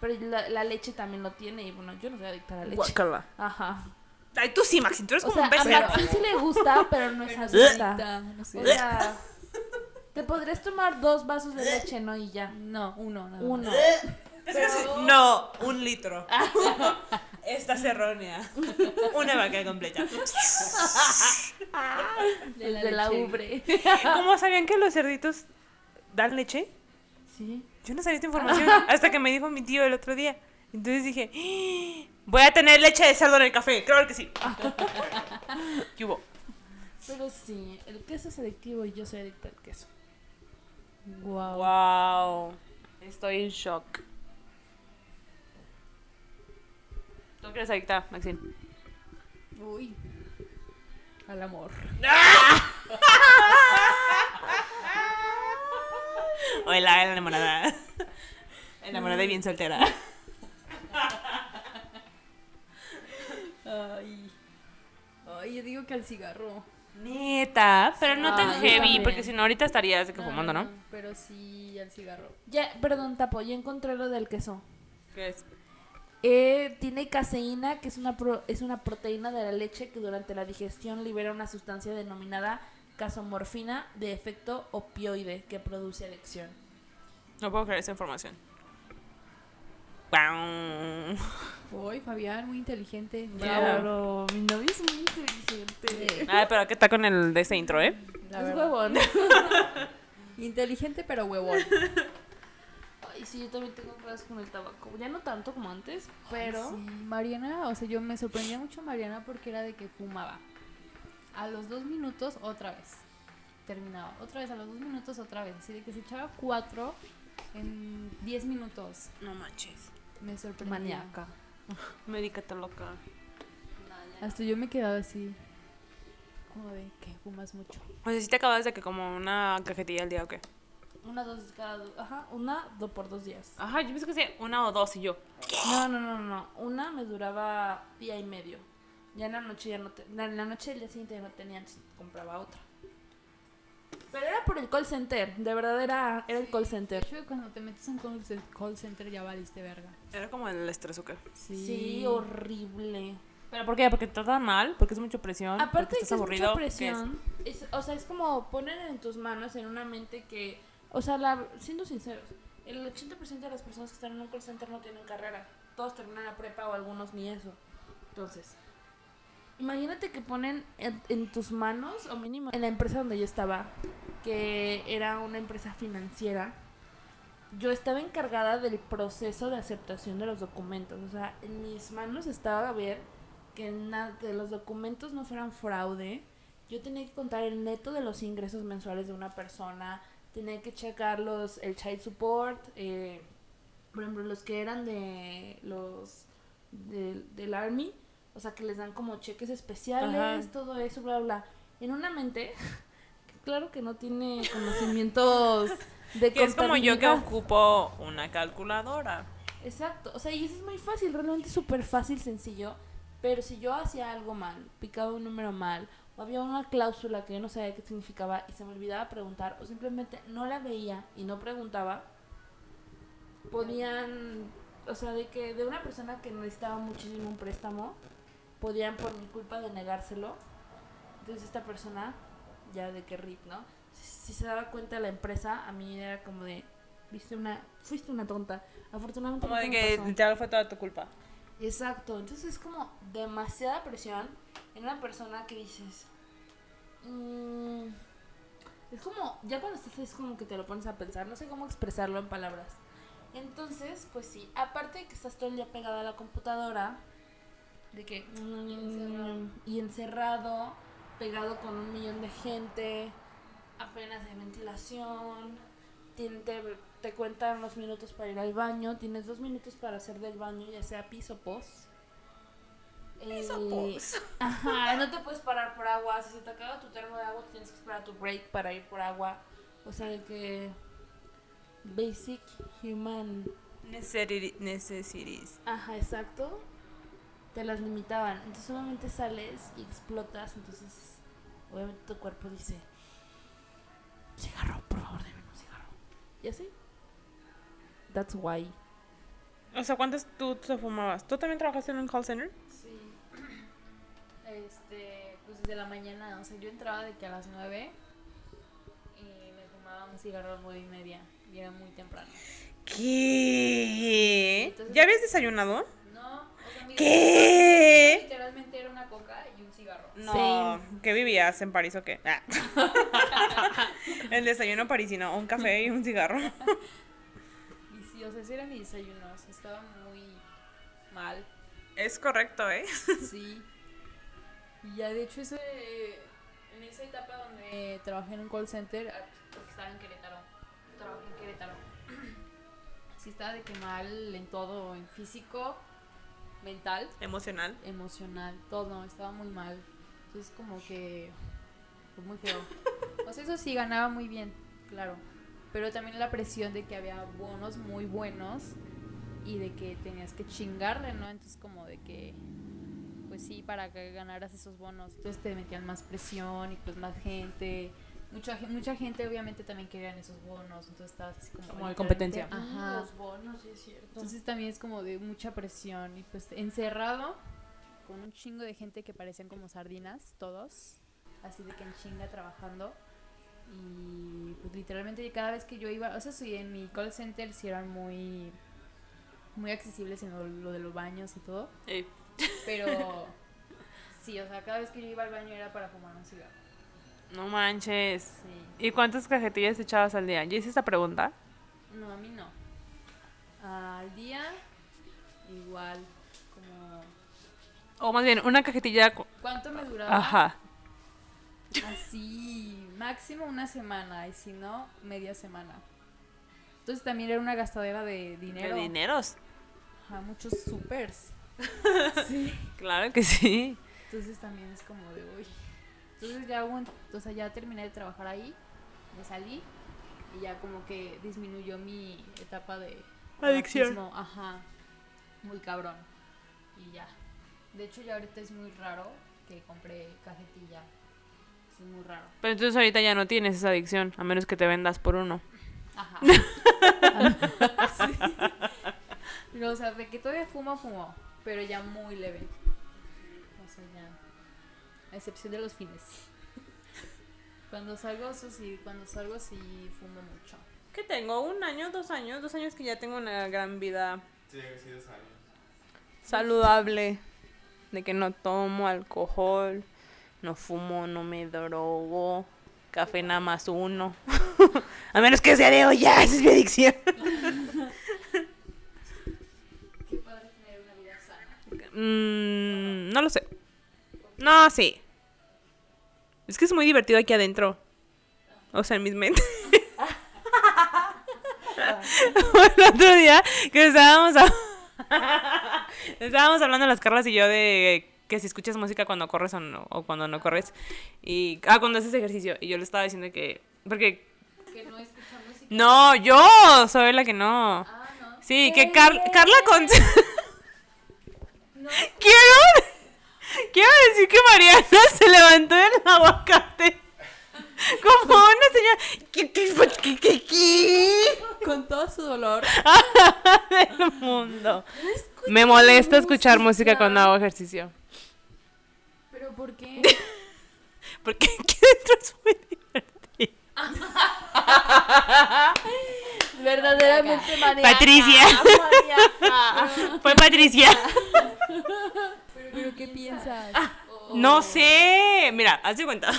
pero la, la leche también lo tiene y bueno, yo no soy adicta a la leche. Guácala. Ajá. Ay, tú sí, Maxi, tú eres O como sea, un a becerro. Maxine sí le gusta, pero no es [laughs] adicta. No sé. O sea, te podrías tomar dos vasos de leche, ¿no? Y ya. No, uno, nada Uno. [laughs] No, un litro. [laughs] Esta es errónea. Una vaca completa. Desde la ubre. ¿Cómo sabían que los cerditos dan leche? Sí. Yo no sabía esta información hasta que me dijo mi tío el otro día. Entonces dije, "¡Ah! voy a tener leche de cerdo en el café. Claro que sí. [laughs] ¿Qué hubo? Pero sí, el queso es adictivo y yo soy adicta al queso. Wow. Wow. Estoy en shock. ¿Tú eres adicta, Maxine? Uy. Al amor. [laughs] Hola, la enamorada. Enamorada y bien soltera. Ay. Ay, yo digo que al cigarro. Neta, pero no tan Ah, heavy, porque si no ahorita estarías de que fumando, ¿no? Pero sí al cigarro. Ya, perdón, Tapo, ya encontré lo del queso. ¿Qué es? Eh, tiene caseína, que es una, pro- es una proteína de la leche que durante la digestión libera una sustancia denominada casomorfina de efecto opioide que produce adicción. No puedo creer esa información. Wow. Uy, Fabián, muy inteligente. Claro, mi novio es muy inteligente. Ay, pero ¿qué tal con el de ese intro, eh? la es verdad. huevón. [laughs] Inteligente pero huevón. Ay, sí, yo también tengo problemas con el tabaco. Ya no tanto como antes, pero... Sí, Mariana, o sea, yo me sorprendía mucho Mariana porque era de que fumaba. A los dos minutos, otra vez. Terminaba. Otra vez, a los dos minutos, otra vez. Así de que se echaba cuatro en diez minutos. No manches. Me sorprendía. Maníaca. Medícate loca. Hasta yo me quedaba así. Como de que fumas mucho. O sea, si te acabas de que como una cajetilla al día o qué. Una, dos cada dos. Ajá, una dos por dos días. Ajá, yo pensé que hacía una o dos y yo. No, no, no, no. Una me duraba día y medio. Ya en la noche ya no te... En la noche del día siguiente ya no tenía, entonces compraba otra. Pero era por el call center, de verdad era, era el call center. hecho, cuando te metes en call call center ya valiste verga. Era como el estrés o qué. Sí, horrible. ¿Pero por qué? ¿Porque te tratan mal? ¿Porque es mucha presión? Aparte ¿Porque de estás que es aburrido? mucha presión, es- o sea, es como poner en tus manos en una mente que, o sea, la, siendo sinceros, el 80% de las personas que están en un call center no tienen carrera. Todos terminan la prepa o algunos ni eso. Entonces, imagínate que ponen en, en tus manos, o mínimo en la empresa donde yo estaba, que era una empresa financiera, yo estaba encargada del proceso de aceptación de los documentos. O sea, en mis manos estaba a ver que nada de los documentos no fueran fraude. Yo tenía que contar el neto de los ingresos mensuales de una persona. Tenía que checar los, el child support. eh, por ejemplo, los que eran de los del- del army. O sea, que les dan como cheques especiales, Ajá. todo eso, bla, bla. En una mente, que [laughs] claro que no tiene [laughs] conocimientos de Que es como yo que ocupo una calculadora. Exacto, o sea, y eso es muy fácil, realmente súper fácil, sencillo. Pero si yo hacía algo mal, picaba un número mal, o había una cláusula que yo no sabía qué significaba y se me olvidaba preguntar, o simplemente no la veía y no preguntaba, podían, o sea, de que de una persona que necesitaba muchísimo un préstamo, podían por mi culpa de negárselo. Entonces esta persona, ya de que RIP, ¿no? Si, si se daba cuenta la empresa, a mí era como de, viste una, fuiste una tonta. Afortunadamente Como no de que pasó. literal fue toda tu culpa. Exacto, entonces es como demasiada presión en una persona que dices. mm, es como, ya cuando estás es como que te lo pones a pensar, no sé cómo expresarlo en palabras. Entonces, pues sí, aparte de que estás todo el día pegada a la computadora, de que. mm, y encerrado, pegado con un millón de gente, apenas de ventilación, tien- te, cuentan los minutos para ir al baño, tienes dos minutos para hacer del baño, ya sea piso pos. Piso Eh, pos. [laughs] Ajá, no te puedes parar por agua. Si se te acaba tu termo de agua, tienes que esperar tu break para ir por agua. O sea, de que. Basic human. Necessities. Ajá, exacto. Te las limitaban. Entonces, solamente sales y explotas. Entonces, obviamente tu cuerpo dice: Cigarro, por favor, deme un cigarro. Y así. That's why. O sea, ¿cuántas tú te fumabas? ¿Tú también trabajaste en un call center? Sí. [clears throat] Este, pues desde la mañana, o sea, yo entraba de que a las 9 y me fumaba un cigarro a las 9 y media y era muy temprano. ¿Qué? Entonces- ¿Ya habías desayunado? No, o sea, mi ¿Qué? literalmente era una coca y un cigarro. No, ¿qué vivías en París o qué? Ah. [laughs] El desayuno parisino, un café y un cigarro. [laughs] O sea, ese era mi desayuno, o sea, estaba muy mal. Es correcto, ¿eh? [laughs] Sí. Y ya de hecho ese, en esa etapa donde trabajé en un call center, ah, porque estaba en Querétaro, trabajé en Querétaro. [clears throat] Sí estaba de que mal en todo, en físico, mental, Emocional. emocional, todo, estaba muy mal. Entonces como que fue muy feo. O sea, eso sí ganaba muy bien, claro. Pero también la presión de que había bonos muy buenos y de que tenías que chingarle, ¿no? Entonces como de que pues sí, para que ganaras esos bonos. Entonces te metían más presión y pues más gente. Mucha, mucha gente obviamente también querían esos bonos, entonces estabas así como... Como de competencia. Ajá. Los bonos, sí es cierto. Entonces también es como de mucha presión y pues encerrado con un chingo de gente que parecían como sardinas, todos, así de que en chinga trabajando. Y pues literalmente cada vez que yo iba, o sea, sí, en mi call center sí eran muy, muy accesibles en lo, lo de los baños y todo, Eh, pero [laughs] sí, o sea, cada vez que yo iba al baño era para fumar un cigarro. No manches. Sí. ¿Y cuántas cajetillas echabas al día? ¿Ya hice esta pregunta? No, a mí no. Al día, igual, como... O más bien, una cajetilla. cu- ¿Cuánto me duraba? Ajá. Así, máximo una semana, y si no, media semana. Entonces también era una gastadera de dinero. ¿Qué dineros? Ajá, muchos supers. [laughs] sí. Claro que sí. Entonces también es como de, uy. Entonces ya, un- o sea, ya terminé de trabajar ahí, me salí Y ya como que disminuyó mi etapa de Adicción. Ajá. Muy cabrón. Y ya. De hecho, ya ahorita es muy raro que compré cajetilla. Es muy raro. Pero entonces ahorita ya no tienes esa adicción, a menos que te vendas por uno. Ajá. [laughs] Sí. No, o sea, de que todavía fumo, fumo. Pero ya muy leve. O sea, ya. A excepción de los fines. Cuando salgo, eso sí, cuando salgo sí fumo mucho. ¿Qué tengo? ¿Un año? ¿Dos años? Dos años que ya tengo una gran vida Sí, sí, dos años. saludable. De que no tomo alcohol, no fumo, no me drogo. Café nada más uno. [laughs] a menos que sea de olla, esa es mi adicción. Qué padre tener una vida sana. Mm, no lo sé. No, sí. Es que es muy divertido aquí adentro. O sea, en mis mentes. [laughs] el otro día que estábamos, a- [laughs] estábamos hablando las Carlas y yo de que si escuchas música cuando corres o, no, o cuando no corres. Y, ah, cuando haces ejercicio. Y yo le estaba diciendo que... Porque... Que no escucha música. No, yo soy la que no. Ah, no. Sí, que Car- Carla con... No, [laughs] Quiero, quiero decir que Mariana se levantó del aguacate. Como una señora. ¿Qué, qué, qué, qué, qué? con todo su dolor. [laughs] del mundo. Me molesta escuchar música cuando hago ejercicio. ¿Pero por qué? [laughs] Porque aquí dentro es muy divertido. [laughs] Verdaderamente maníaca. Patricia. maníaca. [laughs] Fue Patricia. ¿Pero qué piensas? No sé. Mira, haz de cuenta.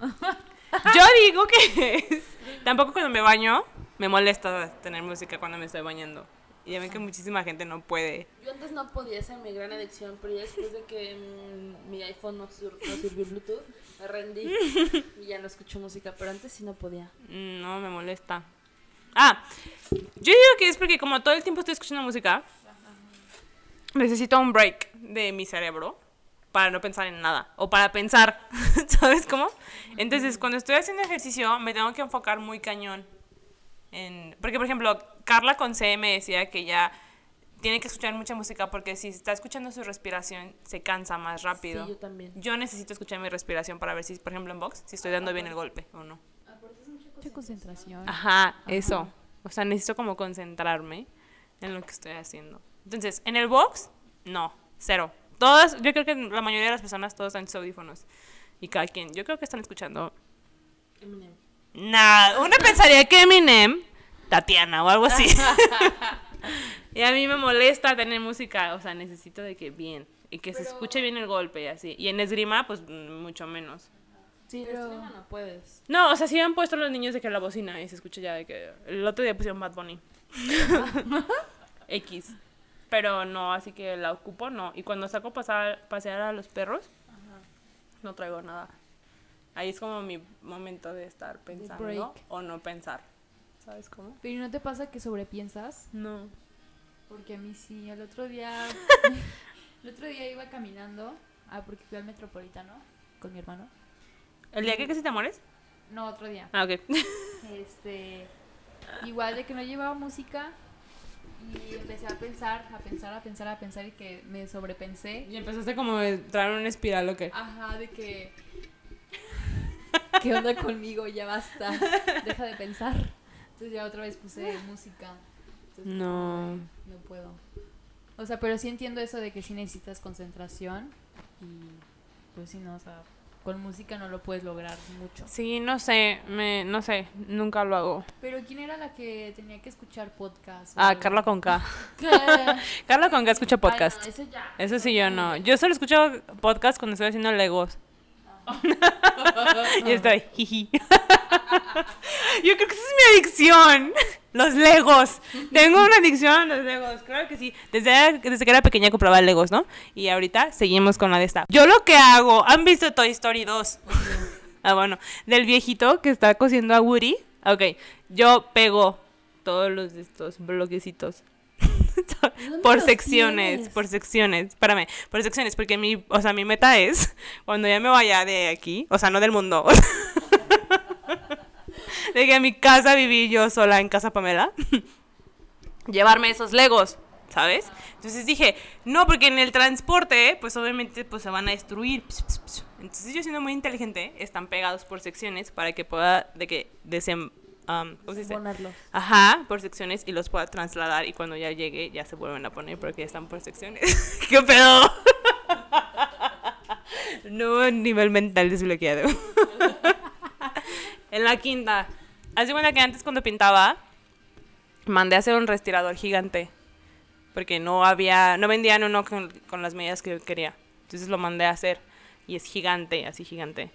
Yo digo que es. Tampoco cuando me baño me molesta tener música cuando me estoy bañando. Y ya ven que muchísima gente no puede. Yo antes no podía ser mi gran adicción, pero ya después de que mm, mi iPhone no sirvió Bluetooth, me rendí [laughs] y ya no escucho música, pero antes sí no podía. Mm, No, me molesta. Ah, yo digo que es porque como todo el tiempo estoy escuchando música, necesito un break de mi cerebro para no pensar en nada o para pensar, [laughs] ¿sabes cómo? Entonces, cuando estoy haciendo ejercicio, me tengo que enfocar muy cañón en... Porque, por ejemplo, Carla con C me decía que ya tiene que escuchar mucha música porque si está escuchando su respiración, se cansa más rápido. Sí, yo también. Yo necesito escuchar mi respiración para ver si, por ejemplo, en box, si estoy dando bien el golpe o no. Mucha concentración. Ajá, eso. O sea, necesito como concentrarme en lo que estoy haciendo. Entonces, en el box, no, cero. Todas, yo creo que la mayoría de las personas, todos están en sus audífonos. Y cada quien, yo creo que están escuchando Eminem. Nada. Uno pensaría que Eminem, Tatiana o algo así. [laughs] y a mí me molesta tener música, o sea, necesito de que bien. Y que se escuche bien el golpe y así. Y en esgrima, pues mucho menos. Sí, Pero- pero no puedes. No, o sea, sí han puesto los niños de que la bocina y se escucha ya de que. El otro día pusieron Bad Bunny. [laughs] X. Pero no, así que la ocupo, no. Y cuando saco pasar, pasear a los perros, no traigo nada. Ahí es como mi momento de estar pensando o no pensar. ¿Sabes cómo? Pero ¿y no te pasa que sobrepiensas? No. Porque a mí sí, el otro día. [laughs] el otro día iba caminando. Ah, porque fui al metropolitano con mi hermano. ¿El día que casi te mueres? No, otro día. Ah, ok. Este. Igual de que no llevaba música. Y empecé a pensar, a pensar, a pensar, a pensar y que me sobrepensé. y empezaste como a entrar en una espiral, ¿o qué? Ajá, de que. ¿Qué onda conmigo? Ya basta. Deja de pensar. Entonces ya otra vez puse música. Entonces, No. No puedo. O sea, pero sí entiendo eso de que sí necesitas concentración. Y pues sí, no, o sea, con música no lo puedes lograr mucho. Sí, no sé, me, no sé, nunca lo hago. Pero ¿quién era la que tenía que escuchar podcast? Ah, Carla con K. ¿Qué? Carla con K escucha podcast. Ay, no, ese ya. Eso sí, yo no. Yo solo escucho podcast cuando estoy haciendo Legos. [laughs] y estoy, jiji. [laughs] yo creo que esa es mi adicción. Los Legos. Tengo una adicción a los Legos. Claro que sí. Desde, desde que era pequeña compraba Legos, ¿no? Y ahorita seguimos con la de esta. Yo lo que hago. ¿Han visto Toy Story 2? [laughs] ah, bueno. Del viejito que está cosiendo a Woody. Ok. Yo pego todos los de estos bloquecitos [laughs] por secciones, por secciones, espérame, por secciones, porque mi, o sea, mi meta es, cuando ya me vaya de aquí, o sea, no del mundo, [laughs] de que en mi casa viví yo sola en casa Pamela, [laughs] llevarme esos legos, ¿sabes? Entonces dije, no, porque en el transporte, pues obviamente pues se van a destruir. Entonces yo siendo muy inteligente, están pegados por secciones para que pueda, de que desem... Um, ¿cómo se dice? Ajá, por secciones y los pueda trasladar y cuando ya llegue ya se vuelven a poner porque ya están por secciones. [laughs] ¿Qué pedo? [laughs] no nivel mental desbloqueado. [laughs] en la quinta. Hace cuenta que antes cuando pintaba, mandé a hacer un respirador gigante. Porque no había, no vendían uno con, con las medidas que yo quería. Entonces lo mandé a hacer. Y es gigante, así gigante.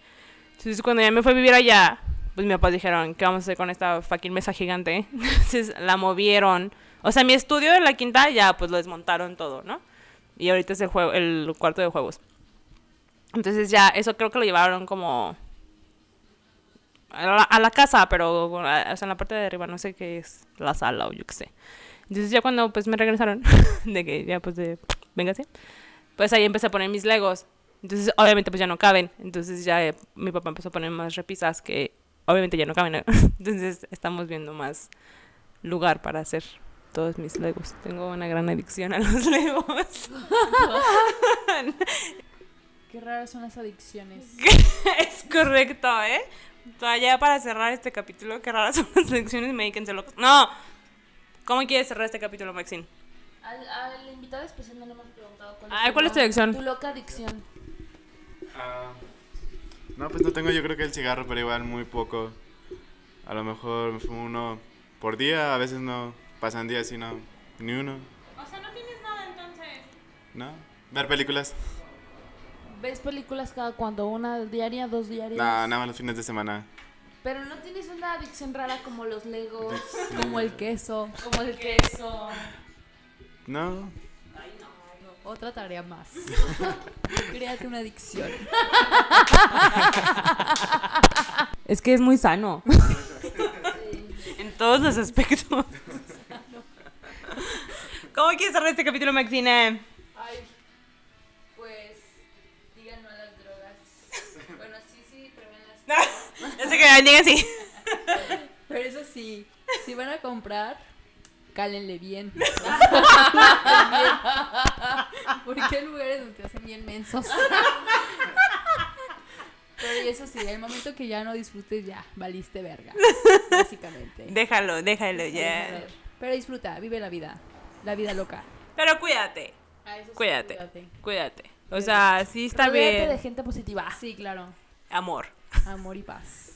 Entonces cuando ya me fui a vivir allá, pues mis papás dijeron, ¿qué vamos a hacer con esta fucking mesa gigante? [laughs] Entonces la movieron. O sea, mi estudio de la quinta ya pues lo desmontaron todo, ¿no? Y ahorita es el, juego, el cuarto de juegos. Entonces ya, eso creo que lo llevaron como a la, a la casa, pero o sea, en la parte de arriba, no sé qué es la sala o yo qué sé. Entonces ya cuando pues me regresaron, [laughs] de que ya pues de, véngase, pues ahí empecé a poner mis legos. Entonces obviamente pues ya no caben. Entonces ya eh, mi papá empezó a poner más repisas que obviamente ya no caben. [laughs] Entonces estamos viendo más lugar para hacer todos mis legos. Tengo una gran adicción a los [laughs] legos. Qué raras son las adicciones. [laughs] es correcto, ¿eh? Ya para cerrar este capítulo, qué raras son las adicciones, medíquense locos. No. ¿Cómo quieres cerrar este capítulo, Maxine? Al, al invitado especial no le hemos preguntado cuál Ay, ¿cuál es tu lo- adicción? Tu loca adicción. Ah, no, pues no tengo yo creo que el cigarro, pero igual muy poco. A lo mejor me fumo uno por día, a veces no. Pasan días y no, ni uno. O sea, no tienes nada entonces. ¿No? Ver películas. ¿Ves películas cada cuando? ¿Una diaria, dos diarias? No, nada más los fines de semana. Pero no tienes una adicción rara como los legos, Como el queso. como el queso. No. Otra tarea más. [laughs] Créate una adicción. [laughs] Es que es muy sano. [laughs] en todos los aspectos. ¿Cómo quieres cerrar este capítulo, Maxine? Ay, pues digan no a las drogas. Bueno, sí, sí, prevenlas. Ya sé que digan sí. Pero eso sí, si van a comprar, cálenle bien. [laughs] Porque hay lugares donde te hacen bien mensos. Pero y eso sí, el momento que ya no disfrutes, ya valiste verga. Básicamente. Déjalo, déjalo ya. Pero disfruta, vive la vida. La vida loca. Pero cuídate, Ah, eso sí, cuídate, cuídate. cuídate. O sea, sí está Rodéate de bien. gente positiva. Sí, claro. Amor. Amor y paz.